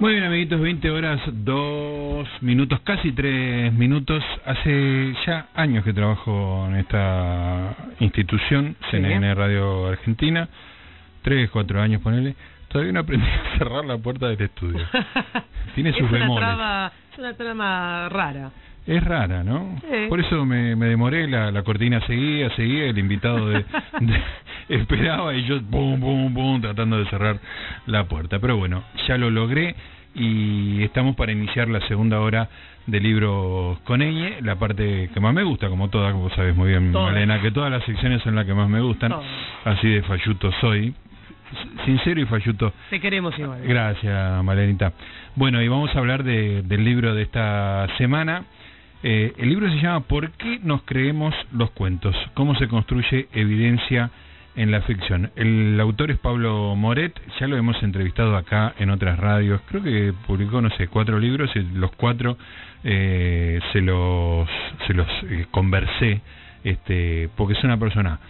Muy bien, amiguitos, 20 horas, 2 minutos, casi 3 minutos. Hace ya años que trabajo en esta institución, CNN Radio Argentina. 3, 4 años, ponele. Todavía no aprendí a cerrar la puerta del estudio. Tiene sus es una bemoles. trama, es una trama rara. Es rara, ¿no? Sí. Por eso me, me demoré, la, la cortina seguía, seguía, el invitado de, de- esperaba y yo bum, bum, bum, tratando de cerrar la puerta. Pero bueno, ya lo logré y estamos para iniciar la segunda hora de libros con Eñe, la parte que más me gusta, como todas, vos sabés muy bien, Todas. Malena, que todas las secciones son las que más me gustan, Todas. así de falluto soy, sincero y falluto Te queremos igual. Gracias, Malenita. Bueno, y vamos a hablar de- del libro de esta semana. Eh, el libro se llama ¿Por qué nos creemos los cuentos? ¿Cómo se construye evidencia en la ficción? El autor es Pablo Moret, ya lo hemos entrevistado acá en otras radios. Creo que publicó, no sé, cuatro libros y los cuatro eh, se los, eh, conversé, este, porque es una persona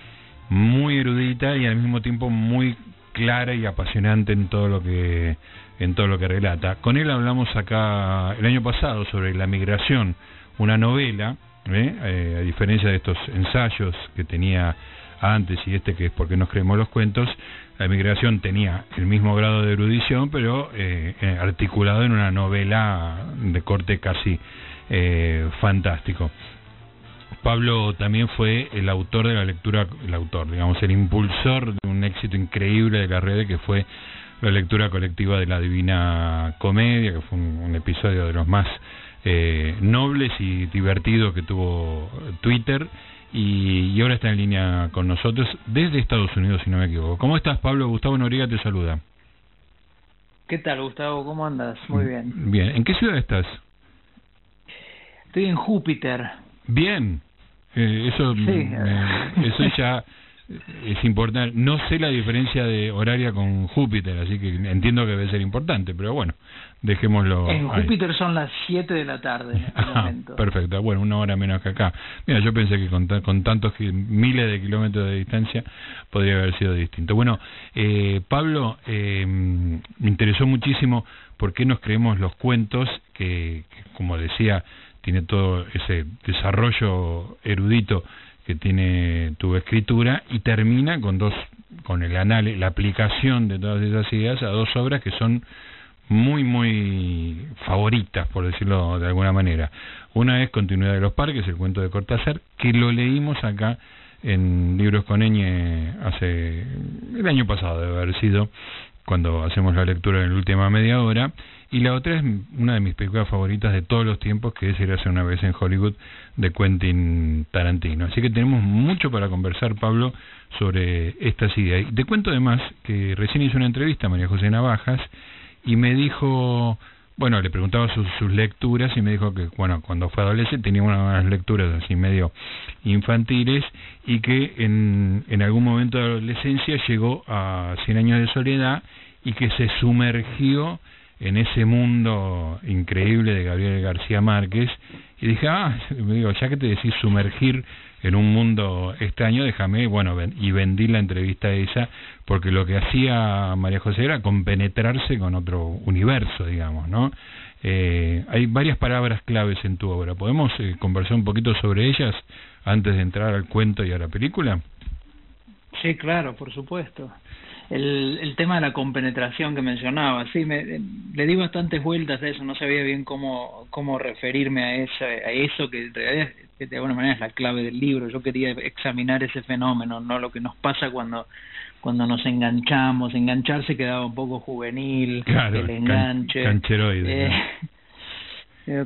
muy erudita y al mismo tiempo muy clara y apasionante en todo lo que en todo lo que relata. Con él hablamos acá el año pasado sobre la migración, una novela, ¿eh? Eh, a diferencia de estos ensayos que tenía antes y este que es porque nos creemos los cuentos, la migración tenía el mismo grado de erudición, pero eh, eh, articulado en una novela de corte casi eh, fantástico. Pablo también fue el autor de la lectura, el autor, digamos, el impulsor de un éxito increíble de la red que fue la lectura colectiva de la Divina Comedia, que fue un episodio de los más eh, nobles y divertidos que tuvo Twitter. Y, y ahora está en línea con nosotros desde Estados Unidos, si no me equivoco. ¿Cómo estás, Pablo? Gustavo Noriega te saluda. ¿Qué tal, Gustavo? ¿Cómo andas? Muy bien. Bien. ¿En qué ciudad estás? Estoy en Júpiter. Bien. Eh, eso, Sí. eso ya es importante. No sé la diferencia de horaria con Júpiter, así que entiendo que debe ser importante, pero bueno, dejémoslo. En ahí. Júpiter son las 7 de la tarde en este Ah, momento. perfecto. Bueno, una hora menos que acá. Mira, yo pensé que con, con tantos miles de kilómetros de distancia podría haber sido distinto. Bueno, eh, Pablo, eh, me interesó muchísimo por qué nos creemos los cuentos, que, que, como decía, tiene todo ese desarrollo erudito que tiene tu escritura y termina con dos con el análisis, la aplicación de todas esas ideas a dos obras que son muy, muy favoritas, por decirlo de alguna manera. Una es Continuidad de los Parques, el cuento de Cortázar, que lo leímos acá en Libros con Eñe hace el año pasado, debe haber sido, cuando hacemos la lectura en la última media hora. Y la otra es una de mis películas favoritas de todos los tiempos, que es Ir hace una vez en Hollywood, de Quentin Tarantino. Así que tenemos mucho para conversar, Pablo, sobre estas ideas. Y te cuento además que recién hice una entrevista a María José Navajas, y me dijo, bueno, le preguntaba sus, sus lecturas y me dijo que, bueno, cuando fue adolescente tenía unas lecturas así medio infantiles y que en, en algún momento de adolescencia llegó a Cien años de soledad y que se sumergió en ese mundo increíble de Gabriel García Márquez. Y dije, ah, me digo, ya que te decís sumergir en un mundo extraño, déjame, bueno, ven- y vendí la entrevista esa, porque lo que hacía María José era compenetrarse con otro universo, digamos, ¿no? Eh, hay varias palabras claves en tu obra. ¿Podemos eh, conversar un poquito sobre ellas antes de entrar al cuento y a la película? Sí, claro, por supuesto. El, el tema de la compenetración que mencionaba, sí, me, le di bastantes vueltas a eso, no sabía bien cómo, cómo referirme a, esa, a eso, que en realidad que de alguna manera es la clave del libro. Yo quería examinar ese fenómeno, no lo que nos pasa cuando cuando nos enganchamos. Engancharse quedaba un poco juvenil, Claro, el can- enganche. cancheroide, eh, ¿no?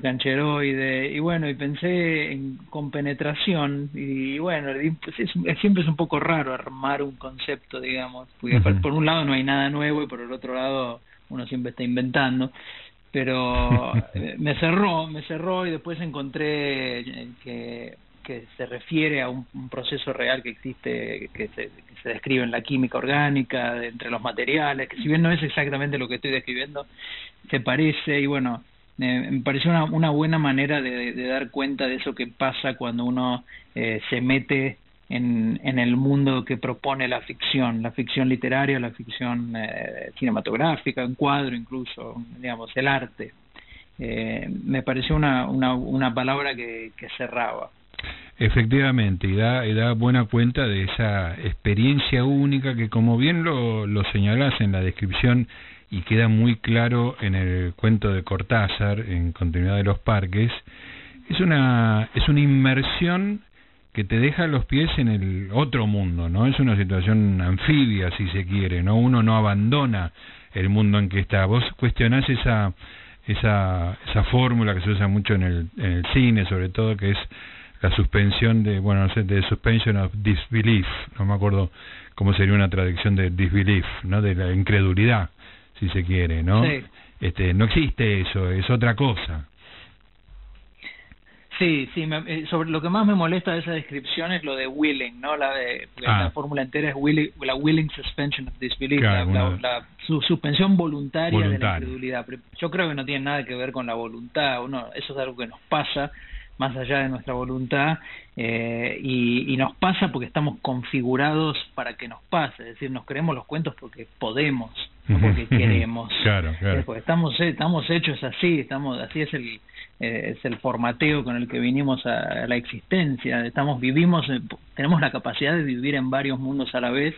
cancheroide. Y bueno y pensé en compenetración y bueno pues es, es- siempre es un poco raro armar un concepto digamos porque por, por un lado no hay nada nuevo y por el otro lado uno siempre está inventando. Pero eh, me cerró me cerró y después encontré que que se refiere a un, un proceso real que existe, que se, que se describe en la química orgánica, de- entre los materiales, que si bien no es exactamente lo que estoy describiendo, se parece y bueno, eh, me pareció una, una buena manera de, dar cuenta de eso que pasa cuando uno eh, se mete en, en el mundo que propone la ficción, la ficción literaria, la ficción eh, cinematográfica, en cuadro incluso, digamos, el arte. Eh, me pareció una, una, una palabra que, que cerraba. Efectivamente, y da, y da buena cuenta de esa experiencia única que, como bien lo, lo señalás en la descripción y queda muy claro en el cuento de Cortázar, en Continuidad de los Parques, es una, es una inmersión que te deja los pies en el otro mundo, ¿no? Es una situación anfibia, si se quiere, ¿no? Uno no abandona el mundo en que está. Vos cuestionás esa, esa, esa fórmula que se usa mucho en el, en el cine, sobre todo, que es la suspensión de, bueno, no sé, de suspension of disbelief, no me acuerdo cómo sería una traducción de disbelief, ¿no? De la incredulidad, si se quiere, ¿no? Este, no existe eso, es otra cosa. Sí, sí, eh, sobre lo que más me molesta de esa descripción es lo de willing, ¿no? La de la ah. fórmula entera es willing, la willing suspension of disbelief, la, suspensión voluntaria, de la incredulidad. Yo creo que no tiene nada que ver con la voluntad, uno, eso es algo que nos pasa más allá de nuestra voluntad eh, y, y, nos pasa porque estamos configurados para que nos pase, es decir, nos creemos los cuentos porque podemos, no porque queremos. claro, claro. Porque estamos, estamos hechos así, estamos así es el eh, es el formateo con el que vinimos a, la existencia. Estamos, vivimos, tenemos la capacidad de vivir en varios mundos a la vez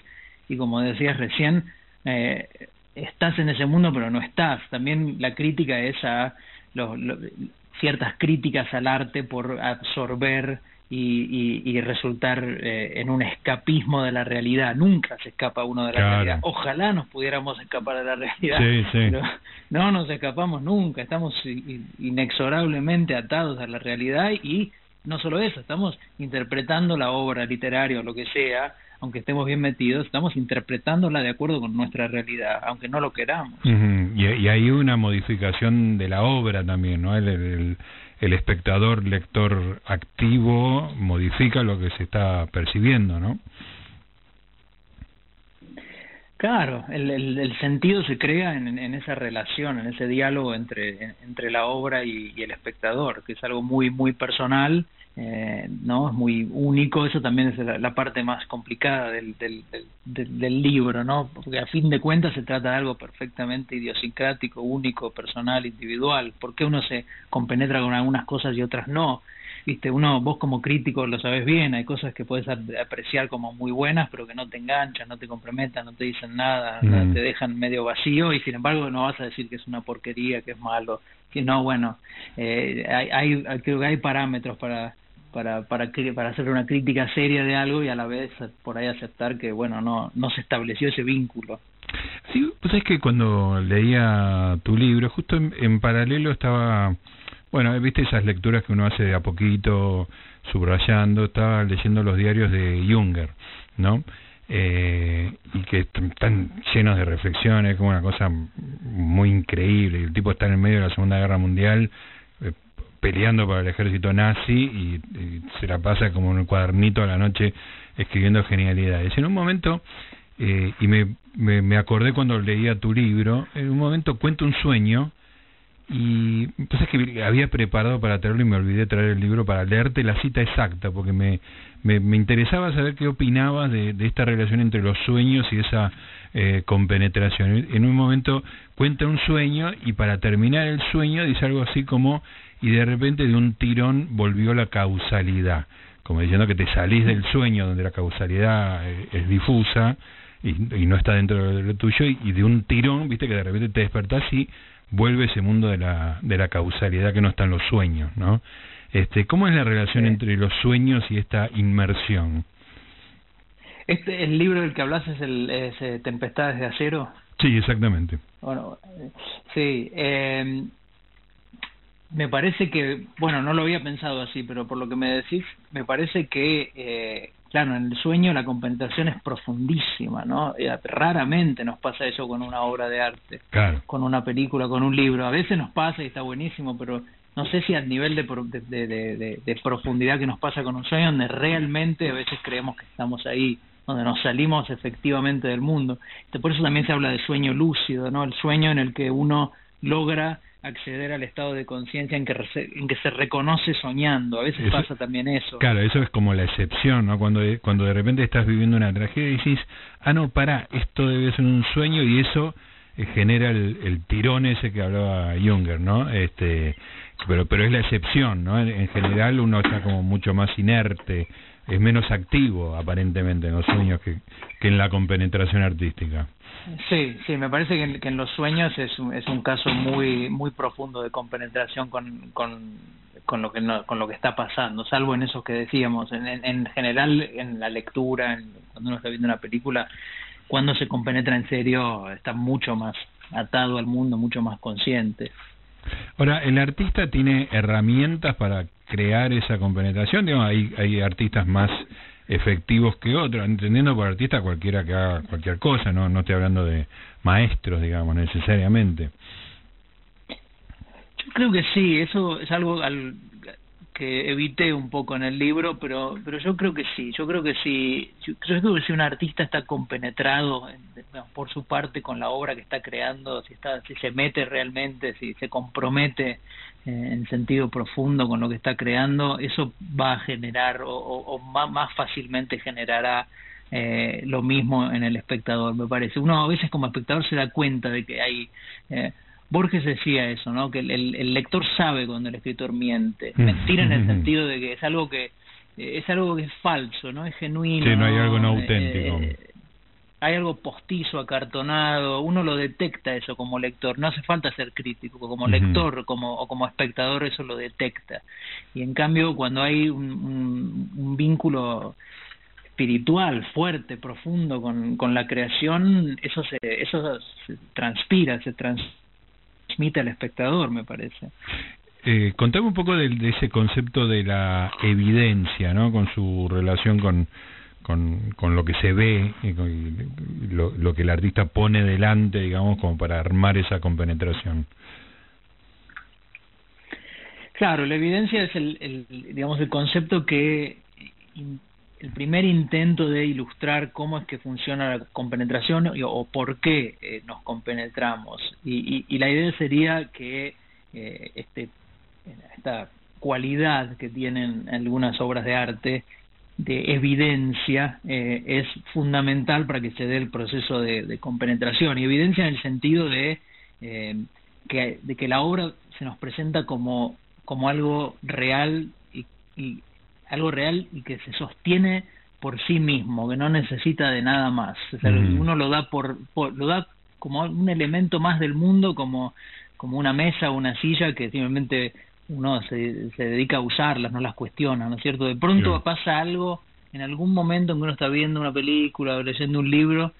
y como decías recién, eh, estás en ese mundo pero no estás. También la crítica es a los, ciertas críticas al arte por absorber y, y, resultar eh, en un escapismo de la realidad. Nunca se escapa uno de la realidad. Ojalá nos pudiéramos escapar de la realidad, pero no nos escapamos nunca. Estamos inexorablemente atados a la realidad y no solo eso, estamos interpretando la obra literaria o lo que sea, aunque estemos bien metidos, estamos interpretándola de acuerdo con nuestra realidad, aunque no lo queramos. y, y, hay una modificación de la obra también, ¿no? el, el espectador lector activo modifica lo que se está percibiendo, ¿no? Claro, el, el, sentido se crea en, en, esa relación, en ese diálogo entre, entre la obra y, el espectador, que es algo muy muy personal eh, no es muy único eso también es la, parte más complicada del, del, del, libro no porque a fin de cuentas se trata de algo perfectamente idiosincrático único personal individual. ¿por qué uno se compenetra con algunas cosas y otras no viste uno vos como crítico lo sabes bien hay cosas que puedes apreciar como muy buenas pero que no te enganchan no te comprometan no te dicen nada mm. te dejan medio vacío y sin embargo no vas a decir que es una porquería que es malo que no bueno eh, hay, hay creo que hay parámetros para para, para, para hacer una crítica seria de algo y a la vez por ahí aceptar que, bueno, no, no se estableció ese vínculo. Sí, pues es que cuando leía tu libro, justo en, paralelo estaba, bueno, viste esas lecturas que uno hace de a poquito, subrayando, estaba leyendo los diarios de Junger, ¿no? Eh, y que están llenos de reflexiones, como una cosa muy increíble. El tipo está en el medio de la Segunda Guerra Mundial, peleando para el ejército nazi y, se la pasa como en un cuadernito a la noche escribiendo genialidades. En un momento, eh, y me, me, acordé cuando leía tu libro, en un momento cuento un sueño y pues es que había preparado para traerlo y me olvidé traer el libro para leerte la cita exacta porque me, me, me interesaba saber qué opinabas de, de, esta relación entre los sueños y esa eh, compenetración. En un momento cuenta un sueño y para terminar el sueño dice algo así como y de repente de un tirón volvió la causalidad, como diciendo que te salís del sueño donde la causalidad eh, es difusa y, no está dentro de lo tuyo y, de un tirón, viste que de repente te despertás y vuelve ese mundo de la, de la causalidad que no está en los sueños, ¿no? Este, ¿Cómo es la relación entre los sueños y esta inmersión? Este, el libro del que hablas es el eh, Tempestades de Acero. Sí, exactamente. Bueno, sí. Eh, me parece que, bueno, no lo había pensado así, pero por lo que me decís, me parece que, eh, claro, en el sueño la compensación es profundísima, ¿no? Eh, raramente nos pasa eso con una obra de arte, con una película, con un libro. A veces nos pasa y está buenísimo, pero no sé si al nivel de, de, de, de, profundidad que nos pasa con un sueño, donde realmente a veces creemos que estamos ahí, donde nos salimos efectivamente del mundo. Por eso también se habla de sueño lúcido, ¿no? El sueño en el que uno logra acceder al estado de conciencia en que en que se reconoce soñando. A veces pasa también eso. Claro, eso es como la excepción, ¿no? Cuando de, cuando de repente estás viviendo una tragedia y dices, ah, no, para, esto debe ser un sueño y eso eh, genera el, el, tirón ese que hablaba Junger, ¿no? Este, pero pero es la excepción, ¿no? En, general uno está como mucho más inerte, es menos activo aparentemente en los sueños que, que en la compenetración artística. Sí, sí, me parece que en, los sueños es un, es un caso muy muy profundo de compenetración con, con, lo que con lo que está pasando, salvo en esos que decíamos. En, en, general, en la lectura, en, cuando uno está viendo una película, cuando se compenetra en serio, está mucho más atado al mundo, mucho más consciente. Ahora, el artista tiene herramientas para crear esa compenetración. Digamos, hay, hay artistas más efectivos que otros, entendiendo por artista cualquiera que haga cualquier cosa, no, no estoy hablando de maestros, digamos, necesariamente. Yo creo que sí, eso es algo al, que evité un poco en el libro, pero pero yo creo que sí, yo creo que sí, yo creo que si un artista está compenetrado por su parte con la obra que está creando, si está si se mete realmente, si se compromete eh, en sentido profundo con lo que está creando, eso va a generar o, más, fácilmente generará eh, lo mismo en el espectador, me parece. Uno a veces como espectador se da cuenta de que hay... Eh, Borges decía eso, ¿no? Que el, el, lector sabe cuando el escritor miente. Mm. Mentira en el sentido de que es algo que es algo que es falso, ¿no? Es genuino. Sí, no hay algo no auténtico hay algo postizo, acartonado, uno lo detecta eso como lector, no hace falta ser crítico, como lector como, o como espectador eso lo detecta. Y en cambio cuando hay un, un, vínculo espiritual fuerte, profundo con, con la creación, eso se, eso se transpira, se transmite al espectador, me parece. Eh, contame un poco de, de ese concepto de la evidencia, ¿no? Con su relación con con, con lo que se ve y, lo, lo, que el artista pone delante, digamos, como para armar esa compenetración. Claro, la evidencia es el, el digamos, el concepto que el primer intento de ilustrar cómo es que funciona la compenetración o, por qué eh, nos compenetramos. Y, y, la idea sería que eh, este, esta cualidad que tienen algunas obras de arte de evidencia eh, es fundamental para que se dé el proceso de, compenetración y evidencia en el sentido de eh, que de que la obra se nos presenta como como algo real y, algo real y que se sostiene por sí mismo que no necesita de nada más. Uno lo da por, lo da como un elemento más del mundo como como una mesa o una silla que simplemente uno se, se dedica a usarlas, no las cuestiona, ¿no es cierto? De pronto pasa algo en algún momento en que uno está viendo una película o leyendo un libro,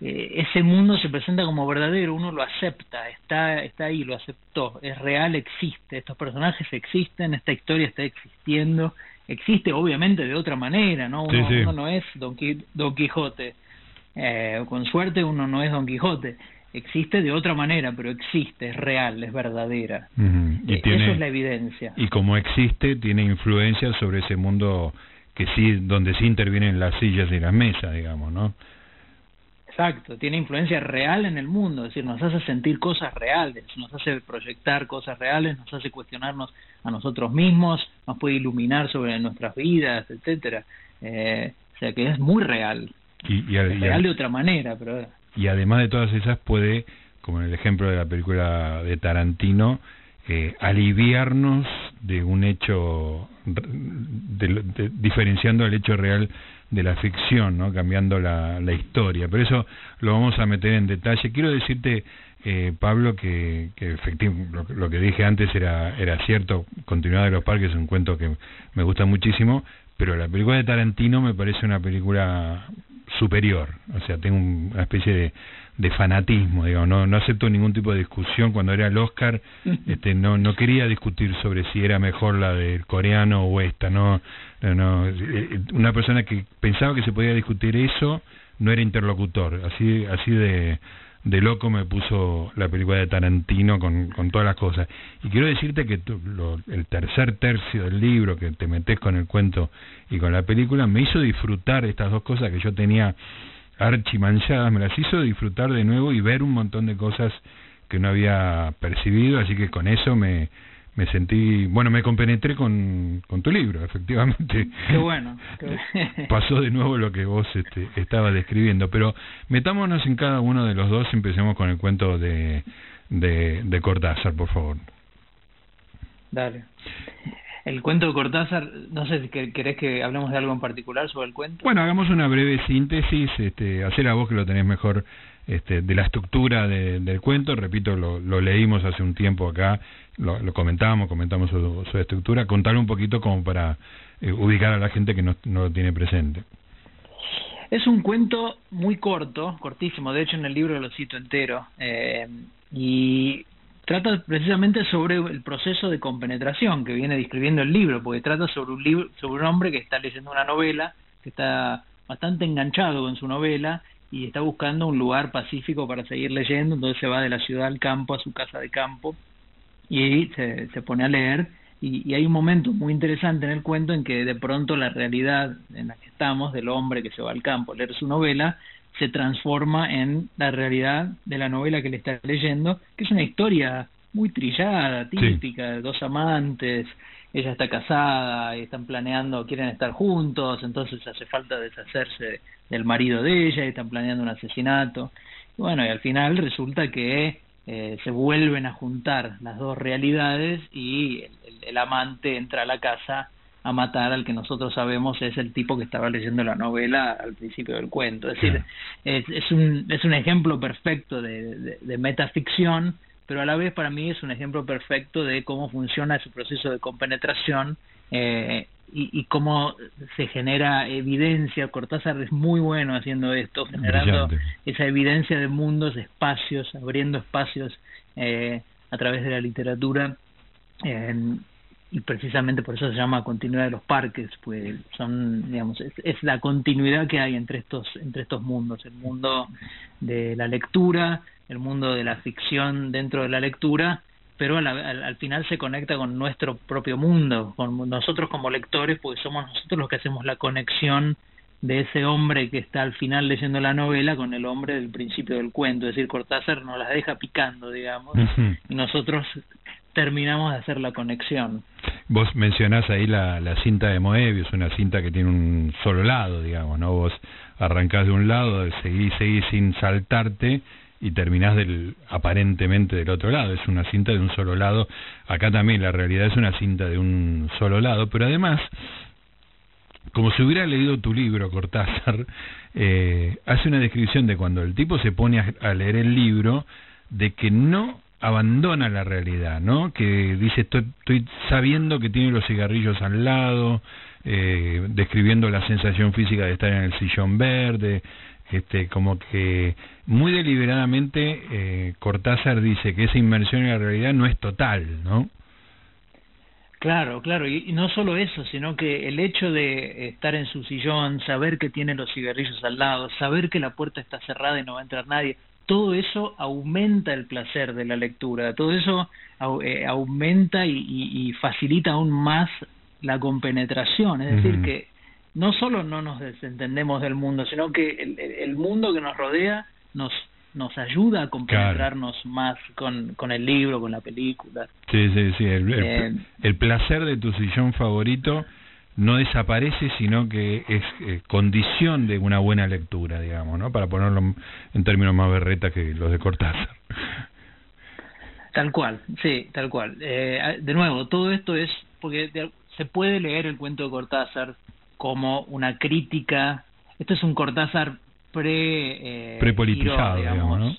eh, ese mundo se presenta como verdadero, uno lo acepta, está, está ahí, lo aceptó, es real, existe, estos personajes existen, esta historia está existiendo, existe obviamente de otra manera, ¿no? Uno, no es Don, Don Quijote, eh, con suerte uno no es Don Quijote, existe de otra manera, pero existe, es real, es verdadera. y eh, eso es la evidencia. Y como existe, tiene influencia sobre ese mundo que sí, donde sí intervienen las sillas y las mesas, digamos, ¿no? Exacto, tiene influencia real en el mundo, es decir, nos hace sentir cosas reales, nos hace proyectar cosas reales, nos hace cuestionarnos a nosotros mismos, nos puede iluminar sobre nuestras vidas, etcétera. Eh, o sea que es muy real. Y, real de otra manera, pero y además de todas esas puede, como en el ejemplo de la película de Tarantino, eh, aliviarnos de un hecho, diferenciando el hecho real de la ficción, ¿no? cambiando la, la historia. Pero eso lo vamos a meter en detalle. Quiero decirte, eh, Pablo, que, que efectivamente lo, que dije antes era, era cierto. Continuidad de los parques es un cuento que me gusta muchísimo, pero la película de Tarantino me parece una película superior, o sea, tengo una especie de, de fanatismo, digo, no, no acepto ningún tipo de discusión. Cuando era el Oscar, este, no, no quería discutir sobre si era mejor la del coreano o esta, no, no, eh, una persona que pensaba que se podía discutir eso no era interlocutor, así, así de, de loco me puso la película de Tarantino con, con todas las cosas. Y quiero decirte que lo, el tercer tercio del libro, que te metes con el cuento y con la película, me hizo disfrutar estas dos cosas que yo tenía archimanchadas, me las hizo disfrutar de nuevo y ver un montón de cosas que no había percibido, así que con eso me, me sentí, bueno, me compenetré con, con tu libro, efectivamente. Qué bueno. Pasó de nuevo lo que vos este, estabas describiendo, pero metámonos en cada uno de los dos, empecemos con el cuento de, de, de Cortázar, por favor. Dale. El cuento de Cortázar, no sé si querés que hablemos de algo en particular sobre el cuento. Bueno, hagamos una breve síntesis, este, hacer a vos que lo tenés mejor este, de la estructura del cuento, repito, lo, lo, leímos hace un tiempo acá, lo, lo comentábamos, comentamos su, estructura, contarle un poquito como para eh, ubicar a la gente que no, no lo tiene presente. Es un cuento muy corto, cortísimo, de hecho en el libro lo cito entero, eh, y trata precisamente sobre el proceso de compenetración que viene describiendo el libro, porque trata sobre un libro, sobre un hombre que está leyendo una novela, que está bastante enganchado con su novela y está buscando un lugar pacífico para seguir leyendo, entonces se va de la ciudad al campo, a su casa de campo, y se, se pone a leer, y, y hay un momento muy interesante en el cuento en que de pronto la realidad en la que estamos, del hombre que se va al campo a leer su novela, se transforma en la realidad de la novela que le está leyendo, que es una historia muy trillada, típica, de dos amantes, ella está casada y están planeando, quieren estar juntos, entonces hace falta deshacerse del marido de ella y están planeando un asesinato. Y bueno, y al final resulta que eh, se vuelven a juntar las dos realidades y el, el amante entra a la casa a matar al que nosotros sabemos es el tipo que estaba leyendo la novela al principio del cuento. Es decir, es, es, un, es un ejemplo perfecto de, de, de, metaficción, pero a la vez para mí es un ejemplo perfecto de cómo funciona ese proceso de compenetración eh, y, y cómo se genera evidencia. Cortázar es muy bueno haciendo esto, generando Brillante. esa evidencia de mundos, espacios, abriendo espacios eh, a través de la literatura. Eh, y precisamente por eso se llama continuidad de los parques, pues son, digamos, es, es, la continuidad que hay entre estos, entre estos mundos, el mundo de la lectura, el mundo de la ficción dentro de la lectura, pero al, al, al final se conecta con nuestro propio mundo, con nosotros como lectores, pues somos nosotros los que hacemos la conexión de ese hombre que está al final leyendo la novela con el hombre del principio del cuento, es decir, Cortázar nos las deja picando, digamos, uh -huh. y nosotros terminamos de hacer la conexión. Vos mencionás ahí la, la cinta de Moebius, una cinta que tiene un solo lado, digamos, ¿no? Vos arrancás de un lado, seguís, seguís sin saltarte y terminás del aparentemente del otro lado. Es una cinta de un solo lado. Acá también la realidad es una cinta de un solo lado, pero además, como si hubiera leído tu libro, Cortázar, eh, hace una descripción de cuando el tipo se pone a, a leer el libro, de que no abandona la realidad, ¿no? Que dice, estoy, estoy sabiendo que tiene los cigarrillos al lado, eh, describiendo la sensación física de estar en el sillón verde, este, como que muy deliberadamente eh, Cortázar dice que esa inmersión en la realidad no es total, ¿no? Claro, claro, y, y, no solo eso, sino que el hecho de estar en su sillón, saber que tiene los cigarrillos al lado, saber que la puerta está cerrada y no va a entrar nadie, todo eso aumenta el placer de la lectura, todo eso eh, aumenta y, y, y, facilita aún más la compenetración, es decir, uh -huh. que no solo no nos desentendemos del mundo, sino que el, el mundo que nos rodea nos nos ayuda a compenetrarnos claro. más con, con el libro, con la película. Sí, sí, sí, el, eh, placer de tu sillón favorito no desaparece, sino que es eh, condición de una buena lectura, digamos, ¿no? Para ponerlo en términos más berretas que los de Cortázar. Tal cual, sí, tal cual. Eh, de nuevo, todo esto es porque se puede leer el cuento de Cortázar como una crítica. Esto es un Cortázar pre eh, prepolitizado, digamos, ¿no?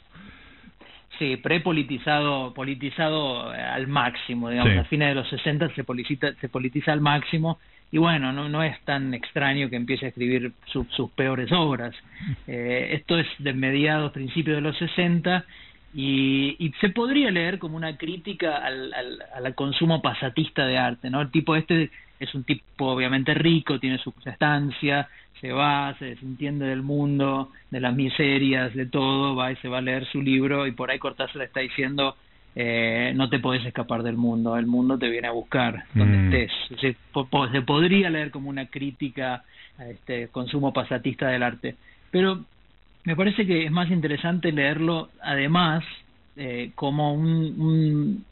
Sí, prepolitizado, politizado al máximo, digamos, sí. a fines de los 60 se politiza, se politiza al máximo y bueno, no, no es tan extraño que empiece a escribir su, sus peores obras. Eh, esto es de mediados, principios de los 60 y, y se podría leer como una crítica al, al, al consumo pasatista de arte, ¿no? El tipo este es un tipo obviamente rico, tiene su estancia, se va, se desentiende del mundo, de las miserias, de todo, va y se va a leer su libro y por ahí Cortázar le está diciendo eh, no te podés escapar del mundo, el mundo te viene a buscar donde mm. estés. Se, po, se, podría leer como una crítica a este consumo pasatista del arte, pero me parece que es más interesante leerlo además eh, como un, un,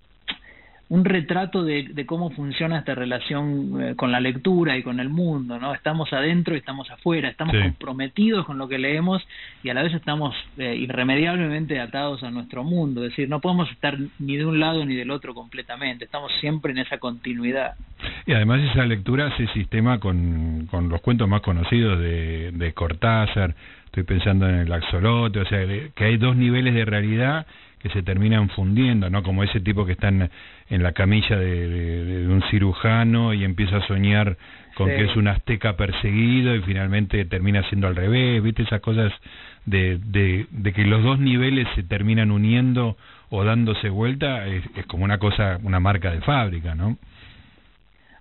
un retrato de, de, cómo funciona esta relación eh, con la lectura y con el mundo, ¿no? Estamos adentro y estamos afuera, estamos Sí. comprometidos con lo que leemos y a la vez estamos eh, irremediablemente atados a nuestro mundo, es decir, no podemos estar ni de un lado ni del otro completamente, estamos siempre en esa continuidad. Y además esa lectura se sistema con, con los cuentos más conocidos de, de Cortázar, estoy pensando en el axolote, o sea, que hay dos niveles de realidad que se terminan fundiendo, ¿no? Como ese tipo que está en, en la camilla de, de- de un cirujano y empieza a soñar con Sí. que es un azteca perseguido y finalmente termina siendo al revés, ¿viste? Esas cosas de, de, de que los dos niveles se terminan uniendo o dándose vuelta, es, es como una cosa, una marca de fábrica, ¿no?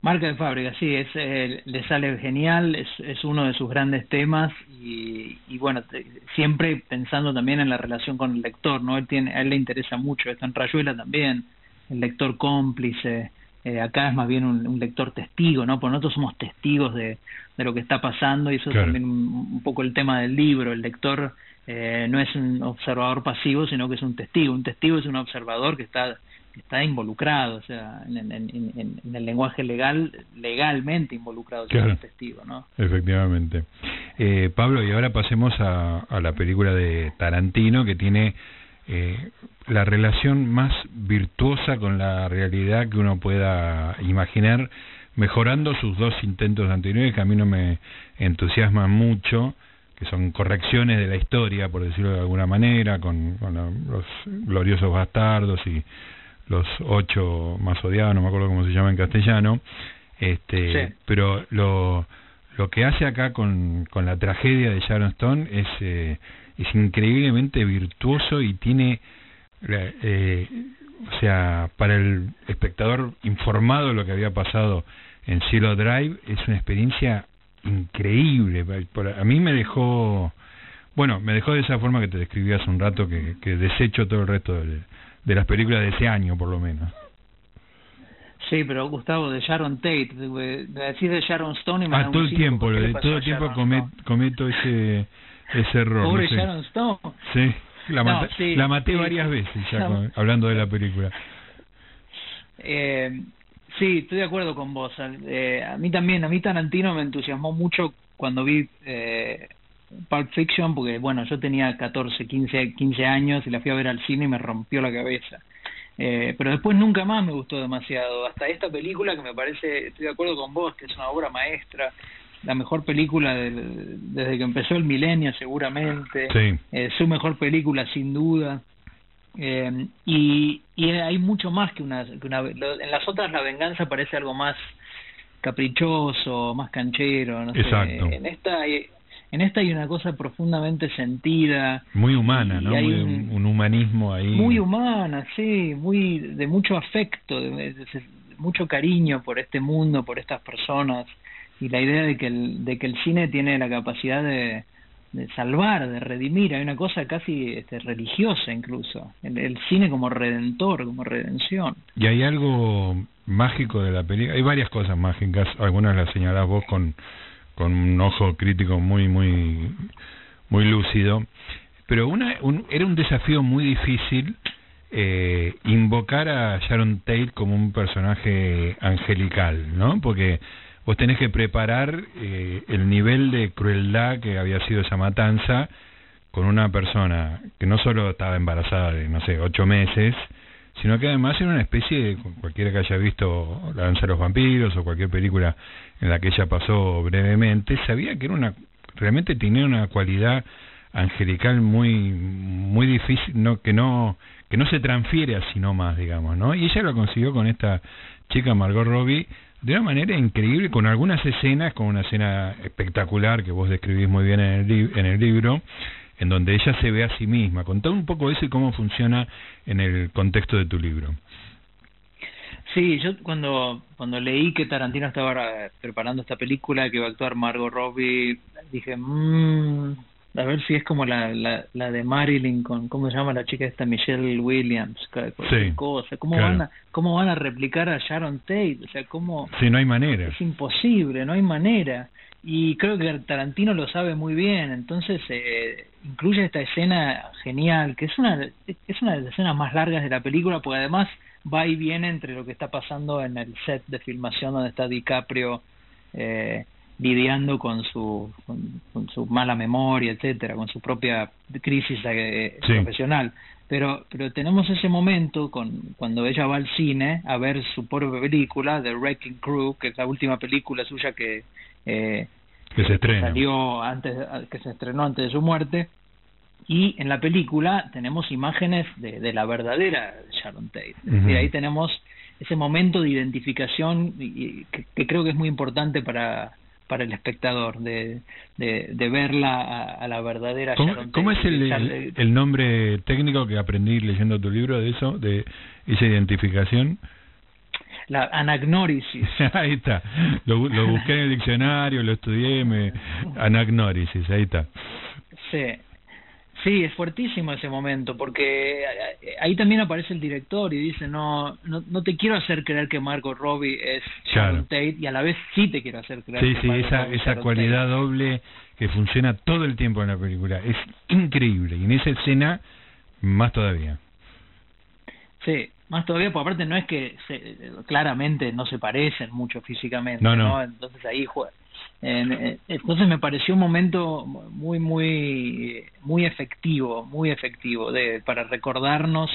Marca de fábrica, sí, es, eh, le sale genial, es, es uno de sus grandes temas y, y bueno, te- siempre pensando también en la relación con el lector, ¿no? Él tiene, a él le interesa mucho esto, en Rayuela también, el lector cómplice, eh, acá es más bien un, un lector testigo, ¿no? Porque nosotros somos testigos de, de lo que está pasando y eso Claro. es también un, un poco el tema del libro, el lector eh, no es un observador pasivo, sino que es un testigo, un testigo es un observador que está está involucrado, o sea, en, en, en, el lenguaje legal, legalmente involucrado, Claro. un testigo, ¿no? Efectivamente. Eh, Pablo, y ahora pasemos a, a la película de Tarantino, que tiene eh, la relación más virtuosa con la realidad que uno pueda imaginar, mejorando sus dos intentos anteriores, que a mí no me entusiasman mucho, que son correcciones de la historia, por decirlo de alguna manera, con, con los gloriosos bastardos y los ocho más odiados, no me acuerdo cómo se llama en castellano, este, Sí. pero lo, lo que hace acá con, con la tragedia de Sharon Stone es, eh, es increíblemente virtuoso y tiene, la- eh, o sea, para el espectador informado de lo que había pasado en Cielo Drive, es una experiencia increíble. A mí me dejó, bueno, me dejó de esa forma que te describí hace un rato, que, que desecho todo el resto de, de las películas de ese año, por lo menos. Sí, pero Gustavo, de Sharon Tate, de, de decir de Sharon Stone y me Ah, todo el tiempo, ¿por lo de, todo el tiempo comet- cometo ese, ese error. no Pobre sé. Sharon Stone. Sí, la, No, mata- sí, la maté sí. varias veces ya No. hablando de la película. Eh, sí, estoy de acuerdo con vos. Eh, a mí también, a mí Tarantino me entusiasmó mucho cuando vi eh, Pulp Fiction, porque bueno, yo tenía 14, 15, 15 años y la fui a ver al cine y me rompió la cabeza. Eh, pero después nunca más me gustó demasiado. Hasta esta película que me parece, estoy de acuerdo con vos, que es una obra maestra, la mejor película del- desde que empezó el milenio seguramente Sí, eh, su mejor película sin duda eh, y, y hay mucho más que una, que una en las otras la venganza parece algo más caprichoso más canchero no sé. Exacto. en esta hay, en esta hay una cosa profundamente sentida muy humana, ¿no? hay Muy- un- un, humanismo ahí. muy humana sí muy de mucho afecto de, de- de mucho cariño por este mundo por estas personas y la idea de que el, de que el cine tiene la capacidad de, de salvar, de redimir, hay una cosa casi este, religiosa incluso, el, el cine como redentor, como redención. Y hay algo mágico de la película. Hay varias cosas mágicas. Algunas las señalás vos con, con un ojo crítico muy, muy, muy lúcido. Pero una, un, era un desafío muy difícil eh, invocar a Sharon Tate como un personaje angelical, ¿no? Porque vos tenés que preparar eh, el nivel de crueldad que había sido esa matanza con una persona que no solo estaba embarazada de, no sé, ocho meses, sino que además era una especie de, cualquiera que haya visto La danza de los vampiros o cualquier película en la que ella pasó brevemente, sabía que era una, realmente tenía una cualidad angelical muy, muy difícil, no, que no, que no se transfiere así nomás, digamos, ¿no? Y ella lo consiguió con esta chica Margot Robbie de una manera increíble, con algunas escenas, con una escena espectacular que vos describís muy bien en el, en el libro, en donde ella se ve a sí misma. Contá un poco eso y cómo funciona en el contexto de tu libro. Sí, yo cuando cuando leí que Tarantino estaba eh, preparando esta película que iba a actuar Margot Robbie, dije, mmm, a ver si es como la, la, la de Marilyn con, ¿cómo se llama la chica esta? Michelle Williams, Sí, cosa. ¿Cómo, claro. van a, ¿Cómo van a replicar a Sharon Tate? O sea, ¿cómo...? Sí, no hay manera. Es imposible, no hay manera. y creo que Tarantino lo sabe muy bien, entonces eh, incluye esta escena genial, que es una, es una de las escenas más largas de la película, porque además va y viene entre lo que está pasando en el set de filmación donde está DiCaprio eh, lidiando con su, con, su mala memoria, etcétera, con su propia crisis eh, profesional. Pero, pero tenemos ese momento con, cuando ella va al cine a ver su propia película, The Wrecking Crew, que es la última película suya que eh, que se salió antes que se estrenó antes de su muerte. Y en la película tenemos imágenes de, de la verdadera Sharon Tate. Y ahí tenemos ese momento de identificación y, que, creo que es muy importante para para el espectador de, de, de verla a, la verdadera ¿Cómo, Sharon ¿cómo es el, el, nombre técnico que aprendí leyendo tu libro de eso de esa identificación la anagnórisis. ahí está. Lo, lo, busqué en el diccionario, lo estudié, me... anagnórisis, ahí está. Sí. Sí, es fuertísimo ese momento, porque ahí también aparece el director y dice, no, no, no te quiero hacer creer que Margot Robbie es Sharon Tate, y a la vez sí te quiero hacer creer sí, que Sí, sí, esa, esa cualidad doble que funciona todo el tiempo en la película, es increíble, y en esa escena más todavía. Sí, más todavía, porque aparte no es que se, claramente no se parecen mucho físicamente, no, no. Entonces ahí eh, entonces me pareció un momento muy, muy, muy efectivo, muy efectivo de para recordarnos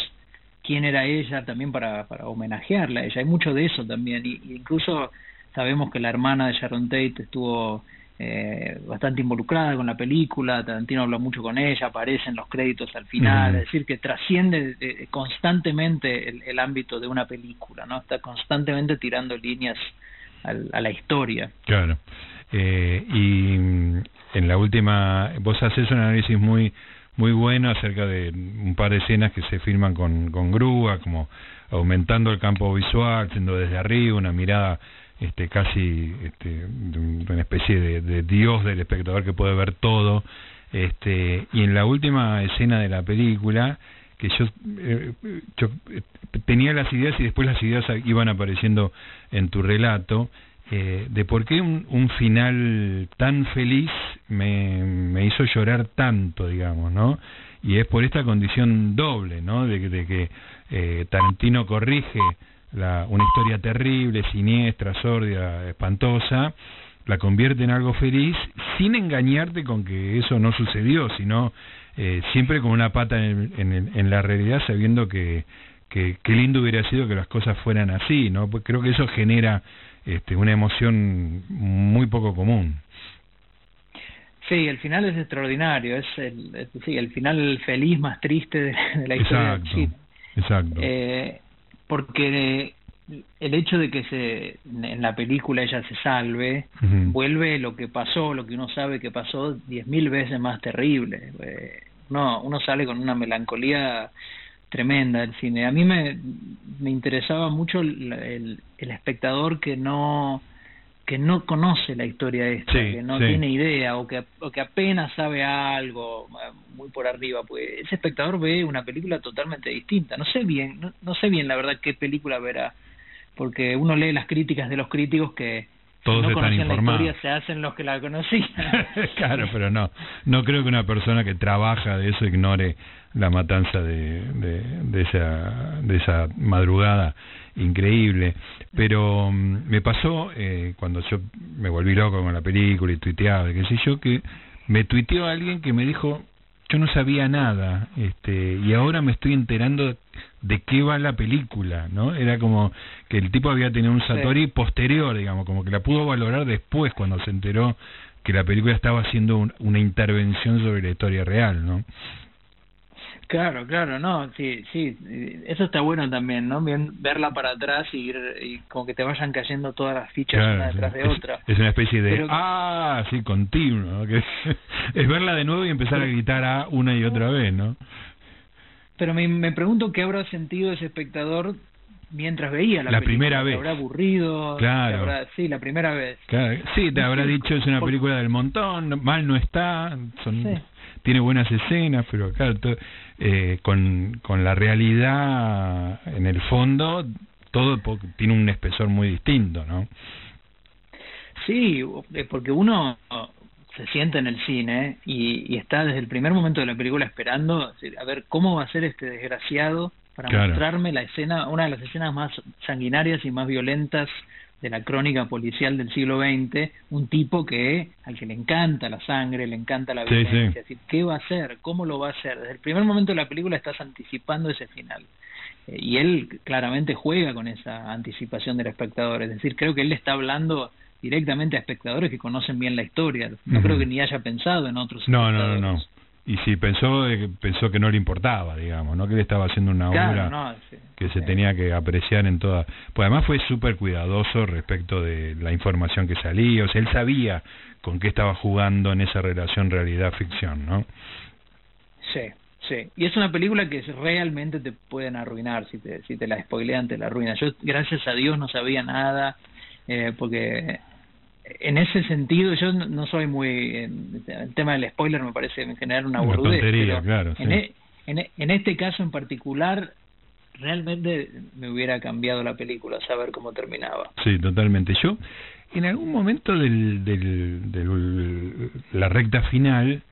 quién era ella, también para, para homenajearla a ella. Hay mucho de eso también, y, incluso sabemos que la hermana de Sharon Tate estuvo eh, bastante involucrada con la película, Tarantino habla mucho con ella, aparece en los créditos al final, es decir, que trasciende eh, constantemente el, ámbito de una película, ¿no? Está constantemente tirando líneas a la historia. Claro. Eh, y mm, en la última, vos haces un análisis muy muy bueno acerca de un par de escenas que se filman con, con grúa, como aumentando el campo visual, siendo desde arriba, una mirada este, casi este, una especie de, dios del espectador que puede ver todo. Este, y en la última escena de la película, que yo, eh, yo eh, tenía las ideas y después las ideas iban apareciendo en tu relato, eh, de por qué un, final tan feliz me, me hizo llorar tanto, digamos, ¿no? Y es por esta condición doble, ¿no? De, de que eh, Tarantino corrige la, una historia terrible, siniestra, sórdida, espantosa, la convierte en algo feliz sin engañarte con que eso no sucedió, sino eh, siempre con una pata en, en, en, la realidad sabiendo que, que, lindo hubiera sido que las cosas fueran así, ¿no? Pues creo que eso genera este, una emoción muy poco común. Sí, el final es extraordinario, es el, sí, el final feliz más triste de, la historia exacto, Exacto. Eh, porque el hecho de que se en la película ella se salve vuelve lo que pasó, lo que uno sabe que pasó diez mil veces más terrible. Eh, uno, uno sale con una melancolía tremenda del cine. A mí me, me interesaba mucho el, el, espectador que no que no conoce la historia esta, que no tiene idea o que, o que apenas sabe algo muy por arriba, pues ese espectador ve una película totalmente distinta. No sé bien, no, sé bien la verdad qué película verá, porque uno lee las críticas de los críticos que todos no están informados. La historia, se hacen los que la conocían. claro, pero no, no creo que una persona que trabaja de eso ignore la matanza de, de, de esa de esa madrugada increíble. Pero mm, me pasó eh, cuando yo me volví loco con la película y tuiteaba, qué sé yo, que me tuiteó alguien que me dijo, yo no sabía nada, este, y ahora me estoy enterando de qué va la película, ¿no? Era como que el tipo había tenido un Satori posterior, digamos, como que la pudo valorar después cuando se enteró que la película estaba haciendo una intervención sobre la historia real, ¿no? Claro, claro, no, sí, sí, eso está bueno también, ¿no? Bien, verla para atrás y, ir, y como que te vayan cayendo todas las fichas una detrás de otra. Es una especie de, ah, sí, continuo, que es verla de nuevo y empezar a gritar a una y otra vez, ¿no? Pero me, me pregunto qué habrá sentido ese espectador mientras veía la, la primera vez. habrá aburrido? Claro. sí, la primera vez. Claro. Sí, te habrá dicho es una película del montón, mal no está, son tiene buenas escenas, pero claro, eh, con, con la realidad en el fondo, todo tiene un espesor muy distinto, ¿no? Sí, eh, porque uno se sienta en el cine y, y, está desde el primer momento de la película esperando a ver cómo va a ser este desgraciado para mostrarme la escena, una de las escenas más sanguinarias y más violentas de la crónica policial del siglo XX, un tipo que al que le encanta la sangre, le encanta la violencia, ¿qué va a hacer? ¿Cómo lo va a hacer? Desde el primer momento de la película estás anticipando ese final. Eh, y él claramente juega con esa anticipación del espectador, es decir, creo que él le está hablando directamente a espectadores que conocen bien la historia. No creo que ni haya pensado en otros. No, no, no, no. Y si pensó, eh, pensó que no le importaba, digamos, ¿no? Que le estaba haciendo una obra que se tenía que apreciar en toda... Pues además fue súper cuidadoso respecto de la información que salía, o sea, él sabía con qué estaba jugando en esa relación realidad-ficción, ¿no? Sí, sí. Y es una película que realmente te pueden arruinar, si te, si te la spoilean, te la arruinan. Yo, gracias a Dios, no sabía nada, eh, porque en ese sentido yo no soy muy el tema del spoiler me parece en general una boludez claro, en, e, e, en, este caso en particular realmente me hubiera cambiado la película saber cómo terminaba. Sí totalmente. Yo en algún momento del, del, del la recta final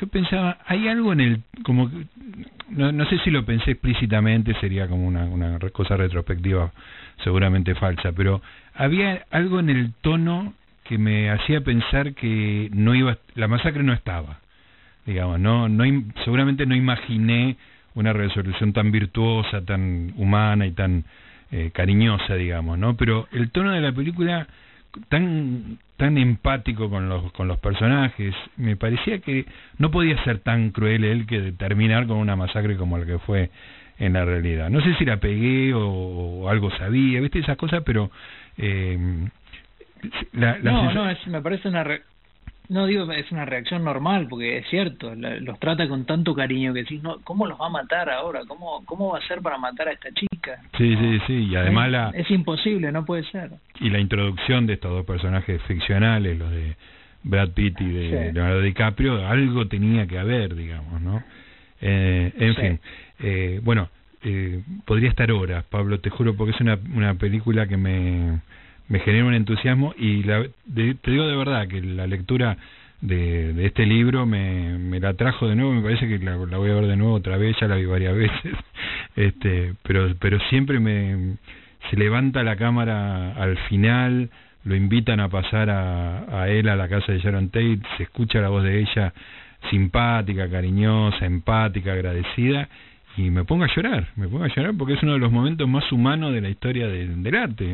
yo pensaba hay algo en el como no, no sé si lo pensé explícitamente sería como una, una cosa retrospectiva seguramente falsa pero había algo en el tono que me hacía pensar que no iba la masacre no estaba digamos no no seguramente no imaginé una resolución tan virtuosa tan humana y tan eh, cariñosa digamos no pero el tono de la película tan tan empático con los con los personajes me parecía que no podía ser tan cruel él que terminar con una masacre como la que fue en la realidad. No sé si la pegué o, algo sabía viste esas cosas pero eh, no, no, es, me parece una... no digo, es una reacción normal, porque es cierto, los trata con tanto cariño que decís, no, ¿cómo los va a matar ahora? ¿Cómo, ¿Cómo va a ser para matar a esta chica? Sí, sí, sí, y además es, la... Es imposible, no puede ser. Y la introducción de estos dos personajes ficcionales, los de Brad Pitt y de Leonardo DiCaprio, algo tenía que haber, digamos, ¿no? Eh, en fin, eh, bueno, eh, podría estar horas, Pablo, te juro, porque es una, una película que me me genera un entusiasmo y la, te digo de verdad que la lectura de, de este libro me, la trajo de nuevo, me parece que la, voy a ver de nuevo otra vez, ya la vi varias veces, este, pero, pero siempre me se levanta la cámara al final, lo invitan a pasar a, a él a la casa de Sharon Tate, se escucha la voz de ella simpática, cariñosa, empática, agradecida y me pongo a llorar, me pongo a llorar porque es uno de los momentos más humanos de la historia del arte.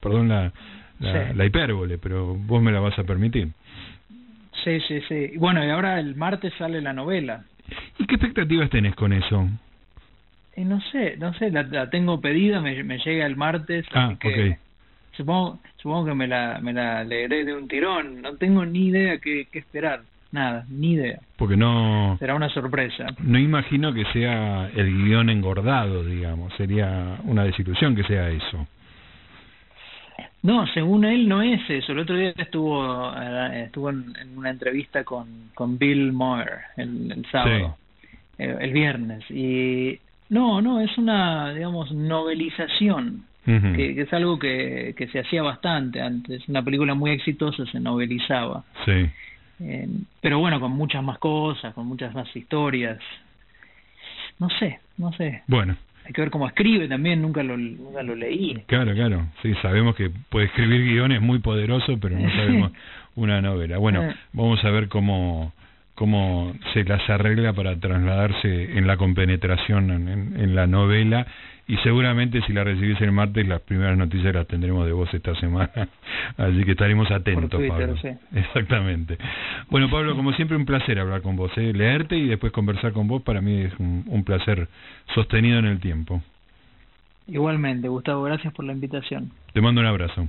Perdón la, la, hipérbole, pero vos me la vas a permitir. Sí, sí, sí. Bueno, y ahora el martes sale la novela. ¿Y qué expectativas tenés con eso? Eh, no sé, no sé, la, tengo pedida, me, me, llega el martes. Ah, que Supongo, supongo que me la, me la leeré de un tirón, no tengo ni idea qué, qué esperar. Nada, ni idea. Porque no... Será una sorpresa. No imagino que sea el guion engordado, digamos. Sería una desilusión que sea eso. No, según él no es eso. El otro día estuvo eh, estuvo en, una entrevista con, con Bill Moore el, sábado, eh, el, viernes. Y no, no, es una, digamos, novelización. que, que, es algo que, que se hacía bastante antes. Una película muy exitosa se novelizaba. Sí. Eh, pero bueno, con muchas más cosas, con muchas más historias. No sé, no sé. Bueno. Hay que ver cómo escribe también, nunca lo, nunca lo leí. Claro, claro. Sí, sabemos que puede escribir guiones muy poderosos, pero no sabemos una novela. Bueno, ah. vamos a ver cómo cómo se las arregla para trasladarse en la compenetración en, en la novela y seguramente si la recibís el martes las primeras noticias las tendremos de vos esta semana. Así que estaremos atentos Pablo. exactamente. Bueno Pablo como siempre un placer hablar con vos ¿eh? leerte y después conversar con vos para mí es un, un placer sostenido en el tiempo. Igualmente Gustavo gracias por la invitación. Te mando un abrazo